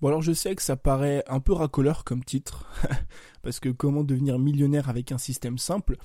Bon alors je sais que ça paraît un peu racoleur comme titre, parce que comment devenir millionnaire avec un système simple?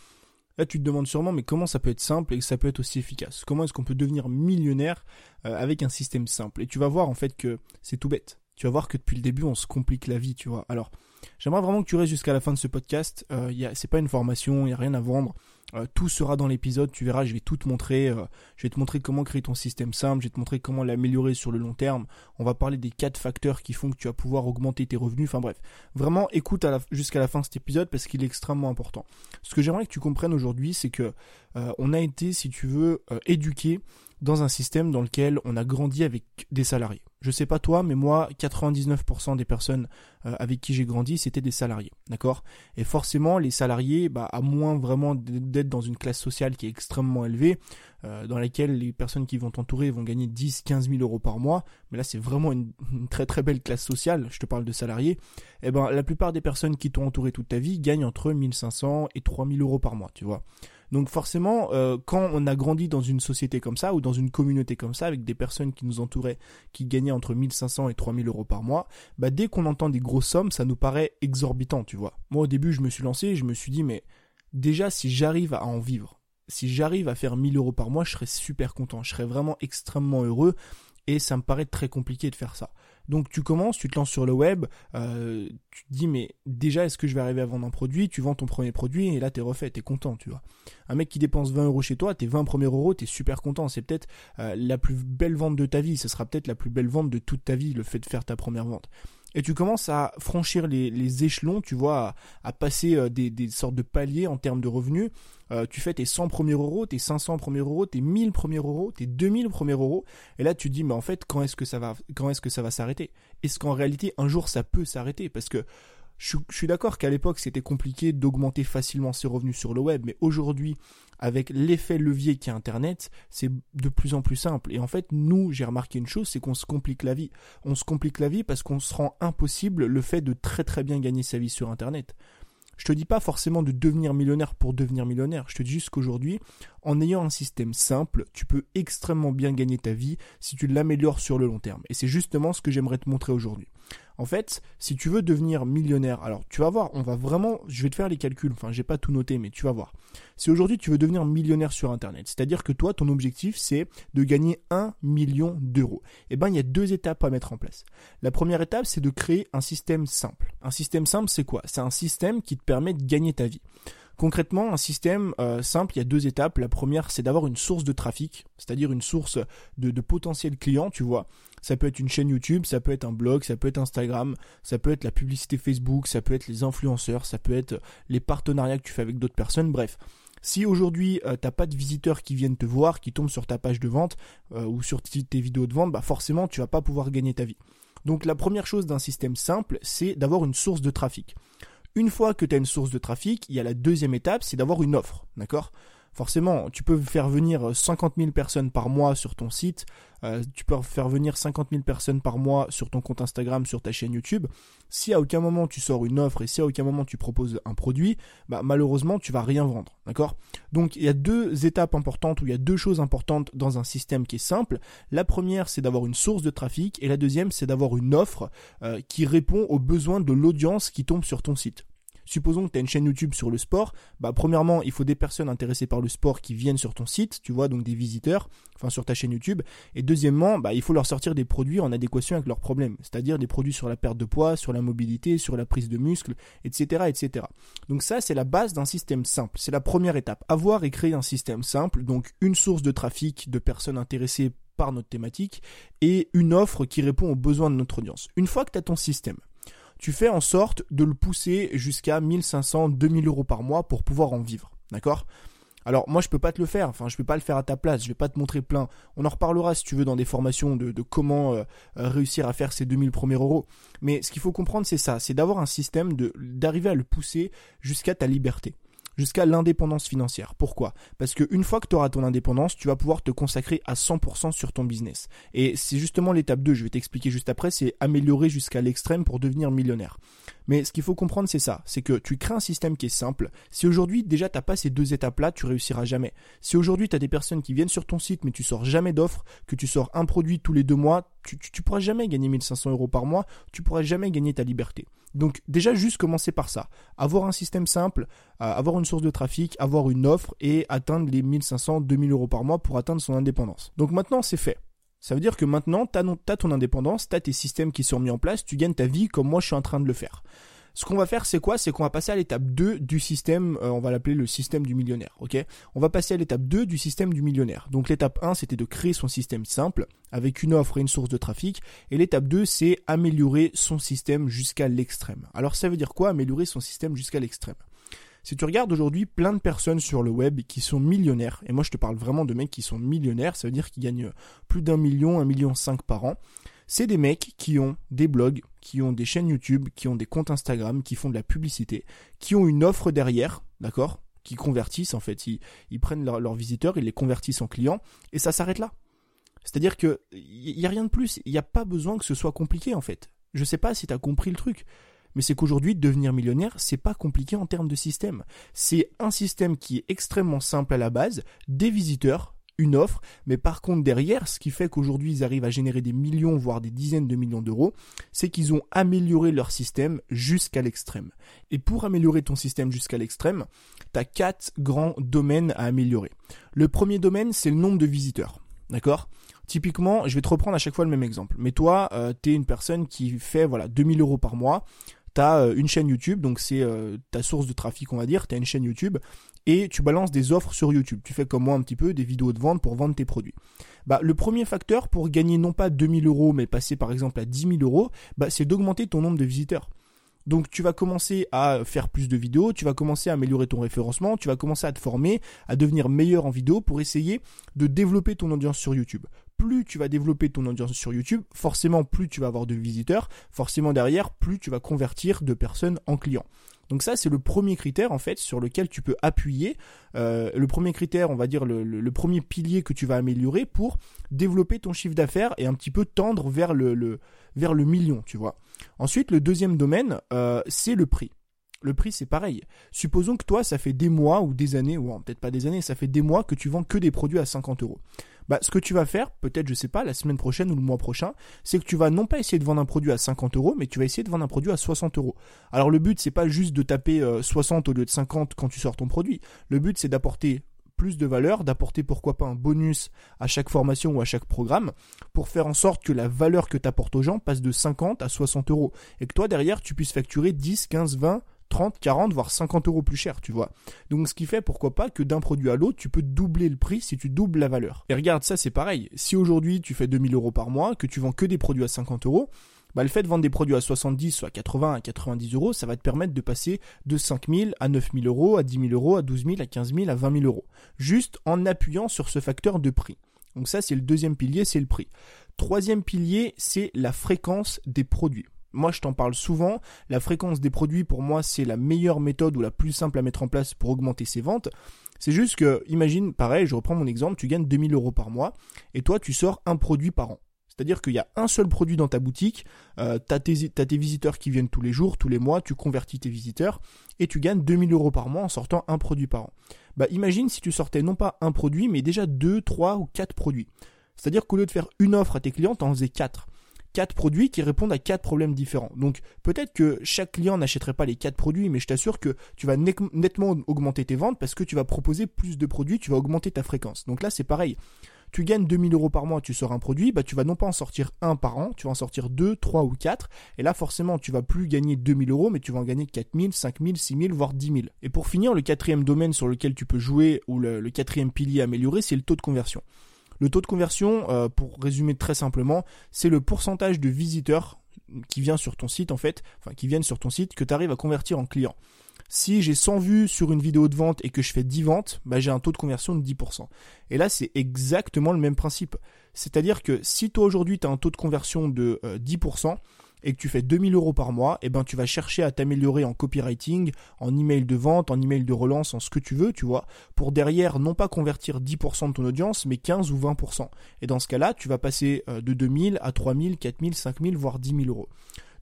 Là tu te demandes sûrement mais comment ça peut être simple et que ça peut être aussi efficace? Comment est-ce qu'on peut devenir millionnaire euh, avec un système simple? Et tu vas voir en fait que c'est tout bête. Tu vas voir que depuis le début on se complique la vie, tu vois. Alors j'aimerais vraiment que tu restes jusqu'à la fin de ce podcast. Euh, c'est pas une formation, il n'y a rien à vendre. Euh, tout sera dans l'épisode, tu verras, je vais tout te montrer. Euh, je vais te montrer comment créer ton système simple, je vais te montrer comment l'améliorer sur le long terme. On va parler des quatre facteurs qui font que tu vas pouvoir augmenter tes revenus. Enfin bref, vraiment écoute jusqu'à la fin de cet épisode parce qu'il est extrêmement important. Ce que j'aimerais que tu comprennes aujourd'hui, c'est que euh, on a été, si tu veux, éduqué dans un système dans lequel on a grandi avec des salariés. Je sais pas toi, mais moi, 99% des personnes euh, avec qui j'ai grandi, c'était des salariés, d'accord? Et forcément, les salariés, bah, à moins vraiment d'être dans une classe sociale qui est extrêmement élevée, euh, dans laquelle les personnes qui vont t'entourer vont gagner 10, 15 000 euros par mois, mais là c'est vraiment une, très très belle classe sociale, je te parle de salariés, et eh ben la plupart des personnes qui t'ont entouré toute ta vie gagnent entre 1500 et 3000 euros par mois, tu vois? Donc forcément, euh, quand on a grandi dans une société comme ça ou dans une communauté comme ça avec des personnes qui nous entouraient, qui gagnaient entre 1500 et 3000 euros par mois, bah dès qu'on entend des grosses sommes, ça nous paraît exorbitant, tu vois. Moi au début, je me suis lancé, je me suis dit mais déjà si j'arrive à en vivre, si j'arrive à faire 1000 euros par mois, je serais super content, je serais vraiment extrêmement heureux et ça me paraît très compliqué de faire ça. Donc tu commences, tu te lances sur le web, euh, tu te dis mais déjà est-ce que je vais arriver à vendre un produit? Tu vends ton premier produit et là t'es refait, t'es content, tu vois. Un mec qui dépense 20 euros chez toi, tes 20 premiers euros, t'es super content. C'est peut-être euh, la plus belle vente de ta vie, ce sera peut-être la plus belle vente de toute ta vie, le fait de faire ta première vente et tu commences à franchir les, échelons, tu vois, à, passer euh, des, sortes de paliers en termes de revenus. Euh, tu fais tes 100 premiers euros, tes 500 premiers euros, tes 1000 premiers euros, tes 2000 premiers euros, et là tu te dis mais en fait quand est-ce que ça va, quand est-ce que ça va s'arrêter? Est-ce qu'en réalité un jour ça peut s'arrêter? Parce que je, suis d'accord qu'à l'époque c'était compliqué d'augmenter facilement ses revenus sur le web, mais aujourd'hui, avec l'effet levier qui est Internet, c'est de plus en plus simple. Et en fait, nous, j'ai remarqué une chose, c'est qu'on se complique la vie. On se complique la vie parce qu'on se rend impossible le fait de très très bien gagner sa vie sur Internet. Je te dis pas forcément de devenir millionnaire pour devenir millionnaire. Je te dis juste qu'aujourd'hui, en ayant un système simple, tu peux extrêmement bien gagner ta vie si tu l'améliores sur le long terme. Et c'est justement ce que j'aimerais te montrer aujourd'hui. En fait, si tu veux devenir millionnaire, alors tu vas voir, on va vraiment, je vais te faire les calculs, enfin j'ai pas tout noté, mais tu vas voir. Si aujourd'hui tu veux devenir millionnaire sur Internet, c'est-à-dire que toi, ton objectif c'est de gagner 1 million d'euros, eh ben il y a deux étapes à mettre en place. La première étape, c'est de créer un système simple. Un système simple, c'est quoi? C'est un système qui te permet de gagner ta vie. Concrètement, un système euh, simple, il y a deux étapes. La première, c'est d'avoir une source de trafic, c'est-à-dire une source de, de potentiels clients, tu vois. Ça peut être une chaîne YouTube, ça peut être un blog, ça peut être Instagram, ça peut être la publicité Facebook, ça peut être les influenceurs, ça peut être les partenariats que tu fais avec d'autres personnes, bref. Si aujourd'hui euh, t'as pas de visiteurs qui viennent te voir, qui tombent sur ta page de vente euh, ou sur tes vidéos de vente, bah forcément tu vas pas pouvoir gagner ta vie. Donc la première chose d'un système simple, c'est d'avoir une source de trafic. Une fois que tu as une source de trafic, il y a la deuxième étape, c'est d'avoir une offre, d'accord? Forcément, tu peux faire venir 50 000 personnes par mois sur ton site, euh, tu peux faire venir 50 000 personnes par mois sur ton compte Instagram, sur ta chaîne YouTube. Si à aucun moment tu sors une offre et si à aucun moment tu proposes un produit, bah, malheureusement tu vas rien vendre, d'accord? Donc il y a deux étapes importantes ou il y a deux choses importantes dans un système qui est simple. La première c'est d'avoir une source de trafic et la deuxième c'est d'avoir une offre euh, qui répond aux besoins de l'audience qui tombe sur ton site. Supposons que tu as une chaîne YouTube sur le sport, bah premièrement, il faut des personnes intéressées par le sport qui viennent sur ton site, tu vois, donc des visiteurs, enfin sur ta chaîne YouTube. Et deuxièmement, bah il faut leur sortir des produits en adéquation avec leurs problèmes, c'est-à-dire des produits sur la perte de poids, sur la mobilité, sur la prise de muscles, etc., etc. Donc ça, c'est la base d'un système simple. C'est la première étape. Avoir et créer un système simple, donc une source de trafic de personnes intéressées par notre thématique et une offre qui répond aux besoins de notre audience. Une fois que tu as ton système, tu fais en sorte de le pousser jusqu'à 1500, 2000 euros par mois pour pouvoir en vivre. D'accord? Alors moi je peux pas te le faire, enfin je peux pas le faire à ta place, je vais pas te montrer plein. On en reparlera si tu veux dans des formations de, comment euh, réussir à faire ces 2000 premiers euros. Mais ce qu'il faut comprendre c'est ça, c'est d'avoir un système d'arriver à le pousser jusqu'à ta liberté jusqu'à l'indépendance financière. Pourquoi? Parce qu'une fois que tu auras ton indépendance, tu vas pouvoir te consacrer à 100% sur ton business. Et c'est justement l'étape 2, je vais t'expliquer juste après, c'est améliorer jusqu'à l'extrême pour devenir millionnaire. Mais ce qu'il faut comprendre, c'est ça. C'est que tu crées un système qui est simple. Si aujourd'hui, déjà, t'as pas ces deux étapes-là, tu réussiras jamais. Si aujourd'hui, tu as des personnes qui viennent sur ton site, mais tu sors jamais d'offres, que tu sors un produit tous les deux mois, tu, tu, pourras jamais gagner 1500 euros par mois, tu pourras jamais gagner ta liberté. Donc, déjà, juste commencer par ça. Avoir un système simple, euh, avoir une source de trafic, avoir une offre et atteindre les 1500, 2000 euros par mois pour atteindre son indépendance. Donc maintenant, c'est fait. Ça veut dire que maintenant, tu ton indépendance, tu tes systèmes qui sont mis en place, tu gagnes ta vie comme moi je suis en train de le faire. Ce qu'on va faire, c'est quoi? C'est qu'on va passer à l'étape 2 du système, euh, on va l'appeler le système du millionnaire, ok? On va passer à l'étape 2 du système du millionnaire. Donc l'étape 1, c'était de créer son système simple, avec une offre et une source de trafic. Et l'étape 2, c'est améliorer son système jusqu'à l'extrême. Alors ça veut dire quoi Améliorer son système jusqu'à l'extrême? Si tu regardes aujourd'hui plein de personnes sur le web qui sont millionnaires, et moi je te parle vraiment de mecs qui sont millionnaires, ça veut dire qu'ils gagnent plus d'un million, un million cinq par an, c'est des mecs qui ont des blogs, qui ont des chaînes YouTube, qui ont des comptes Instagram, qui font de la publicité, qui ont une offre derrière, d'accord Qui convertissent en fait, ils, prennent leurs visiteurs, ils les convertissent en clients, et ça s'arrête là. C'est-à-dire que il n'y a rien de plus, il n'y a pas besoin que ce soit compliqué en fait. Je sais pas si tu as compris le truc mais c'est qu'aujourd'hui, devenir millionnaire, c'est pas compliqué en termes de système. C'est un système qui est extrêmement simple à la base, des visiteurs, une offre, mais par contre derrière, ce qui fait qu'aujourd'hui ils arrivent à générer des millions, voire des dizaines de millions d'euros, c'est qu'ils ont amélioré leur système jusqu'à l'extrême. Et pour améliorer ton système jusqu'à l'extrême, tu as quatre grands domaines à améliorer. Le premier domaine, c'est le nombre de visiteurs. D'accord? Typiquement, je vais te reprendre à chaque fois le même exemple. Mais toi, euh, tu es une personne qui fait voilà 2000 euros par mois tu as euh, une chaîne YouTube, donc c'est euh, ta source de trafic, on va dire, tu as une chaîne YouTube, et tu balances des offres sur YouTube. Tu fais comme moi un petit peu des vidéos de vente pour vendre tes produits. Bah, le premier facteur pour gagner non pas 2000 euros, mais passer par exemple à 10 000 euros, bah, c'est d'augmenter ton nombre de visiteurs. Donc tu vas commencer à faire plus de vidéos, tu vas commencer à améliorer ton référencement, tu vas commencer à te former, à devenir meilleur en vidéo pour essayer de développer ton audience sur YouTube plus tu vas développer ton audience sur YouTube, forcément plus tu vas avoir de visiteurs, forcément derrière plus tu vas convertir de personnes en clients. Donc ça, c'est le premier critère en fait sur lequel tu peux appuyer. Euh, le premier critère, on va dire le, premier pilier que tu vas améliorer pour développer ton chiffre d'affaires et un petit peu tendre vers le, million, tu vois. Ensuite, le deuxième domaine, euh, c'est le prix. Le prix, c'est pareil. Supposons que toi, ça fait des mois ou des années, ou peut-être pas des années, ça fait des mois que tu vends que des produits à 50 euros. Bah, ce que tu vas faire, peut-être, je sais pas, la semaine prochaine ou le mois prochain, c'est que tu vas non pas essayer de vendre un produit à 50 euros, mais tu vas essayer de vendre un produit à 60 euros. Alors le but, c'est pas juste de taper 60 euh, au lieu de 50 quand tu sors ton produit. Le but, c'est d'apporter plus de valeur, d'apporter pourquoi pas un bonus à chaque formation ou à chaque programme, pour faire en sorte que la valeur que tu apportes aux gens passe de 50 à 60 euros. Et que toi, derrière, tu puisses facturer 10, 15, 20, 30, 40, voire 50 euros plus cher, tu vois. Donc ce qui fait, pourquoi pas, que d'un produit à l'autre, tu peux doubler le prix si tu doubles la valeur. Et regarde, ça c'est pareil. Si aujourd'hui tu fais 2000 euros par mois, que tu vends que des produits à 50 euros, bah, le fait de vendre des produits à 70, soit 80 à 90 euros, ça va te permettre de passer de 5000 à 9000 euros, à 10 000 euros, à 12 000, à 15 000, à 20 000 euros. Juste en appuyant sur ce facteur de prix. Donc ça, c'est le deuxième pilier, c'est le prix. Troisième pilier, c'est la fréquence des produits. Moi, je t'en parle souvent. La fréquence des produits, pour moi, c'est la meilleure méthode ou la plus simple à mettre en place pour augmenter ses ventes. C'est juste que, imagine, pareil, je reprends mon exemple, tu gagnes 2000 euros par mois et toi, tu sors un produit par an. C'est-à-dire qu'il y a un seul produit dans ta boutique, euh, tu as, tes visiteurs qui viennent tous les jours, tous les mois, tu convertis tes visiteurs et tu gagnes 2000 euros par mois en sortant un produit par an. Bah imagine si tu sortais non pas un produit, mais déjà deux, trois ou quatre produits. C'est-à-dire qu'au lieu de faire une offre à tes clients, tu en faisais quatre quatre produits qui répondent à quatre problèmes différents. Donc peut-être que chaque client n'achèterait pas les quatre produits, mais je t'assure que tu vas nettement augmenter tes ventes parce que tu vas proposer plus de produits, tu vas augmenter ta fréquence. Donc là c'est pareil. Tu gagnes 2000 euros par mois, tu sors un produit, bah tu vas non pas en sortir un par an, tu vas en sortir deux, trois ou quatre. Et là forcément tu vas plus gagner 2000 euros, mais tu vas en gagner 4000, 5000, 6000, voire 10 000. Et pour finir, le quatrième domaine sur lequel tu peux jouer ou le, le quatrième pilier amélioré, c'est le taux de conversion. Le taux de conversion, euh, pour résumer très simplement, c'est le pourcentage de visiteurs qui vient sur ton site en fait, enfin qui viennent sur ton site que tu arrives à convertir en clients. Si j'ai 100 vues sur une vidéo de vente et que je fais 10 ventes, bah j'ai un taux de conversion de 10%. Et là, c'est exactement le même principe. C'est-à-dire que si toi aujourd'hui tu as un taux de conversion de 10%, euh, et que tu fais 2000 euros par mois, eh ben tu vas chercher à t'améliorer en copywriting, en email de vente, en email de relance, en ce que tu veux, tu vois, pour derrière non pas convertir 10% de ton audience, mais 15 ou 20%. Et dans ce cas-là, tu vas passer euh, de 2000 à 3000, 4000, 5000, voire 10 000 euros.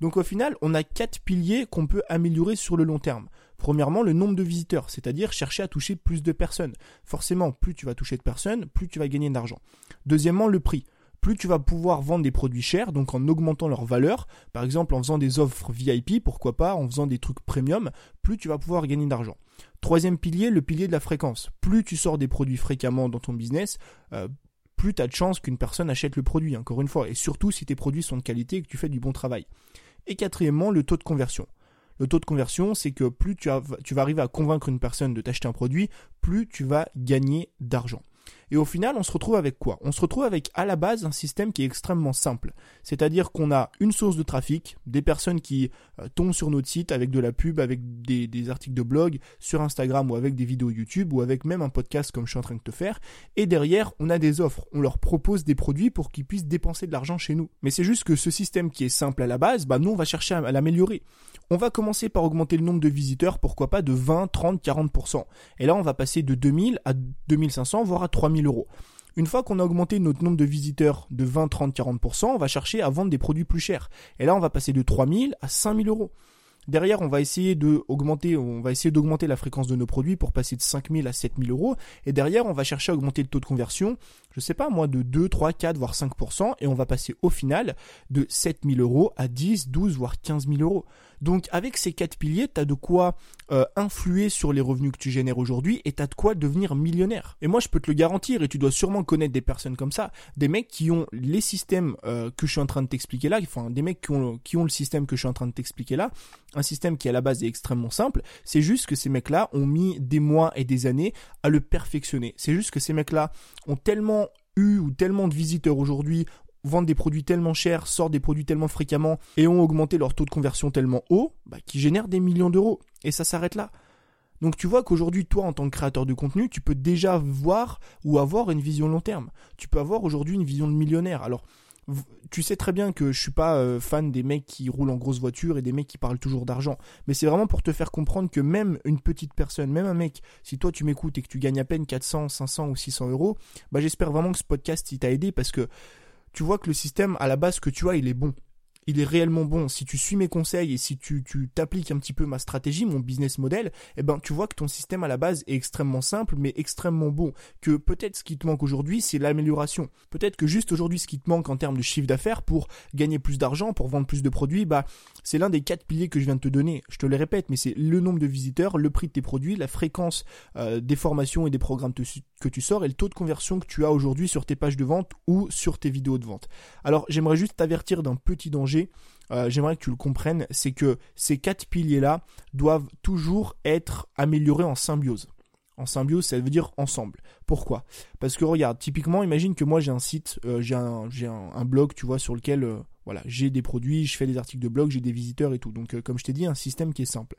Donc au final, on a quatre piliers qu'on peut améliorer sur le long terme. Premièrement, le nombre de visiteurs, c'est-à-dire chercher à toucher plus de personnes. Forcément, plus tu vas toucher de personnes, plus tu vas gagner d'argent. Deuxièmement, le prix plus tu vas pouvoir vendre des produits chers, donc en augmentant leur valeur, par exemple en faisant des offres VIP, pourquoi pas, en faisant des trucs premium, plus tu vas pouvoir gagner d'argent. Troisième pilier, le pilier de la fréquence. Plus tu sors des produits fréquemment dans ton business, euh, plus tu as de chances qu'une personne achète le produit, encore une fois, et surtout si tes produits sont de qualité et que tu fais du bon travail. Et quatrièmement, le taux de conversion. Le taux de conversion, c'est que plus tu, tu vas arriver à convaincre une personne de t'acheter un produit, plus tu vas gagner d'argent. Et au final, on se retrouve avec quoi? On se retrouve avec à la base un système qui est extrêmement simple. C'est-à-dire qu'on a une source de trafic, des personnes qui euh, tombent sur notre site avec de la pub, avec des, articles de blog, sur Instagram ou avec des vidéos YouTube ou avec même un podcast comme je suis en train de te faire. Et derrière, on a des offres. On leur propose des produits pour qu'ils puissent dépenser de l'argent chez nous. Mais c'est juste que ce système qui est simple à la base, bah nous on va chercher à l'améliorer. On va commencer par augmenter le nombre de visiteurs, pourquoi pas de 20, 30, 40%. Et là, on va passer de 2000 à 2500, voire à 3000 Une fois qu'on a augmenté notre nombre de visiteurs de 20, 30, 40%, on va chercher à vendre des produits plus chers. Et là, on va passer de 3000 à 5000 euros. Derrière, on va essayer de augmenter, on va essayer d'augmenter la fréquence de nos produits pour passer de 5000 à 7000 euros. Et derrière, on va chercher à augmenter le taux de conversion, je sais pas moi, de 2, 3, 4, voire 5%. Et on va passer au final de 7000 euros à 10, 12, voire 15 000 euros. Donc avec ces quatre piliers, tu as de quoi euh, influer sur les revenus que tu génères aujourd'hui et tu as de quoi devenir millionnaire. Et moi je peux te le garantir et tu dois sûrement connaître des personnes comme ça, des mecs qui ont les systèmes euh, que je suis en train de t'expliquer là, enfin des mecs qui ont, qui ont le système que je suis en train de t'expliquer là, un système qui à la base est extrêmement simple, c'est juste que ces mecs-là ont mis des mois et des années à le perfectionner. C'est juste que ces mecs-là ont tellement eu ou tellement de visiteurs aujourd'hui, vendent des produits tellement chers, sortent des produits tellement fréquemment et ont augmenté leur taux de conversion tellement haut, bah, qui génèrent des millions d'euros. Et ça s'arrête là. Donc tu vois qu'aujourd'hui, toi, en tant que créateur de contenu, tu peux déjà voir ou avoir une vision long terme. Tu peux avoir aujourd'hui une vision de millionnaire. Alors, tu sais très bien que je suis pas euh, fan des mecs qui roulent en grosse voiture et des mecs qui parlent toujours d'argent. Mais c'est vraiment pour te faire comprendre que même une petite personne, même un mec, si toi tu m'écoutes et que tu gagnes à peine 400, 500 ou 600 euros, bah j'espère vraiment que ce podcast il t'a aidé parce que tu vois que le système à la base que tu as, il est bon il est réellement bon, si tu suis mes conseils et si tu, tu t'appliques un petit peu ma stratégie, mon business model, eh ben tu vois que ton système à la base est extrêmement simple mais extrêmement bon. Que peut-être ce qui te manque aujourd'hui c'est l'amélioration. Peut-être que juste aujourd'hui ce qui te manque en termes de chiffre d'affaires pour gagner plus d'argent, pour vendre plus de produits, bah c'est l'un des quatre piliers que je viens de te donner. Je te le répète, mais c'est le nombre de visiteurs, le prix de tes produits, la fréquence euh, des formations et des programmes que tu sors et le taux de conversion que tu as aujourd'hui sur tes pages de vente ou sur tes vidéos de vente. Alors j'aimerais juste t'avertir d'un petit danger euh, j'aimerais que tu le comprennes, c'est que ces quatre piliers-là doivent toujours être améliorés en symbiose. En symbiose, ça veut dire ensemble. Pourquoi? Parce que regarde, typiquement, imagine que moi j'ai un site, euh, j'ai un, blog, tu vois, sur lequel euh, voilà, j'ai des produits, je fais des articles de blog, j'ai des visiteurs et tout. Donc, comme je t'ai dit, un système qui est simple.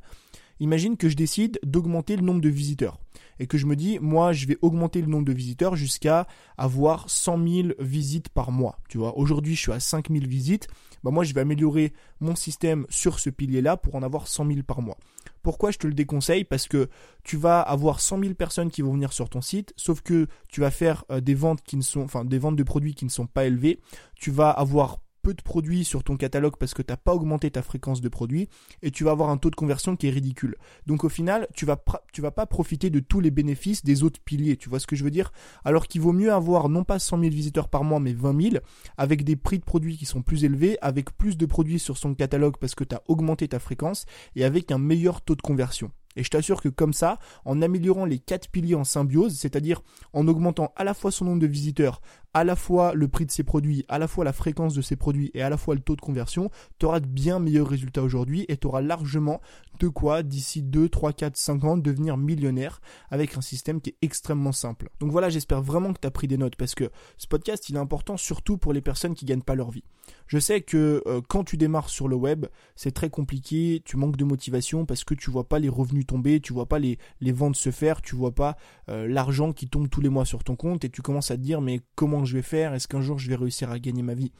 Imagine que je décide d'augmenter le nombre de visiteurs et que je me dis, moi, je vais augmenter le nombre de visiteurs jusqu'à avoir 100 000 visites par mois. Tu vois, aujourd'hui, je suis à 5 000 visites. Bah, moi, je vais améliorer mon système sur ce pilier-là pour en avoir 100 000 par mois. Pourquoi je te le déconseille? Parce que tu vas avoir 100 000 personnes qui vont venir sur ton site, sauf que tu vas faire euh, des ventes qui ne sont, des ventes de produits qui ne sont pas élevées. Tu vas avoir peu de produits sur ton catalogue parce que tu n'as pas augmenté ta fréquence de produits et tu vas avoir un taux de conversion qui est ridicule. Donc au final, tu vas vas pas profiter de tous les bénéfices des autres piliers. Tu vois ce que je veux dire? Alors qu'il vaut mieux avoir non pas 100 000 visiteurs par mois mais 20 000 avec des prix de produits qui sont plus élevés, avec plus de produits sur son catalogue parce que tu as augmenté ta fréquence et avec un meilleur taux de conversion. Et je t'assure que comme ça, en améliorant les quatre piliers en symbiose, c'est-à-dire en augmentant à la fois son nombre de visiteurs, à la fois le prix de ses produits, à la fois la fréquence de ses produits et à la fois le taux de conversion, tu auras de bien meilleurs résultats aujourd'hui et tu auras largement de quoi d'ici 2, 3, 4, 5 ans devenir millionnaire avec un système qui est extrêmement simple. Donc voilà, j'espère vraiment que tu as pris des notes parce que ce podcast il est important surtout pour les personnes qui gagnent pas leur vie. Je sais que euh, quand tu démarres sur le web, c'est très compliqué, tu manques de motivation parce que tu vois pas les revenus tomber, tu vois pas les, les ventes se faire, tu vois pas euh, l'argent qui tombe tous les mois sur ton compte et tu commences à te dire mais comment je vais faire Est-ce qu'un jour je vais réussir à gagner ma vie?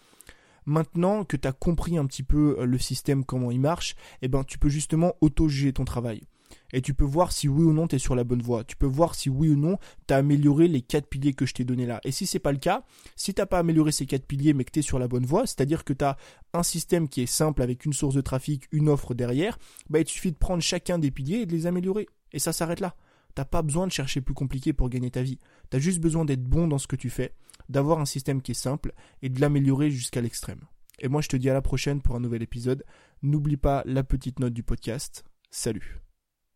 Maintenant que tu as compris un petit peu euh, le système, comment il marche, eh ben, tu peux justement auto-juger ton travail. Et tu peux voir si oui ou non tu es sur la bonne voie. Tu peux voir si oui ou non tu as amélioré les quatre piliers que je t'ai donnés là. Et si c'est pas le cas, si t'as pas amélioré ces quatre piliers mais que tu es sur la bonne voie, c'est-à-dire que tu as un système qui est simple avec une source de trafic, une offre derrière, bah il suffit de prendre chacun des piliers et de les améliorer. Et ça s'arrête là. T'as pas besoin de chercher plus compliqué pour gagner ta vie. Tu as juste besoin d'être bon dans ce que tu fais, d'avoir un système qui est simple et de l'améliorer jusqu'à l'extrême. Et moi je te dis à la prochaine pour un nouvel épisode. N'oublie pas la petite note du podcast. Salut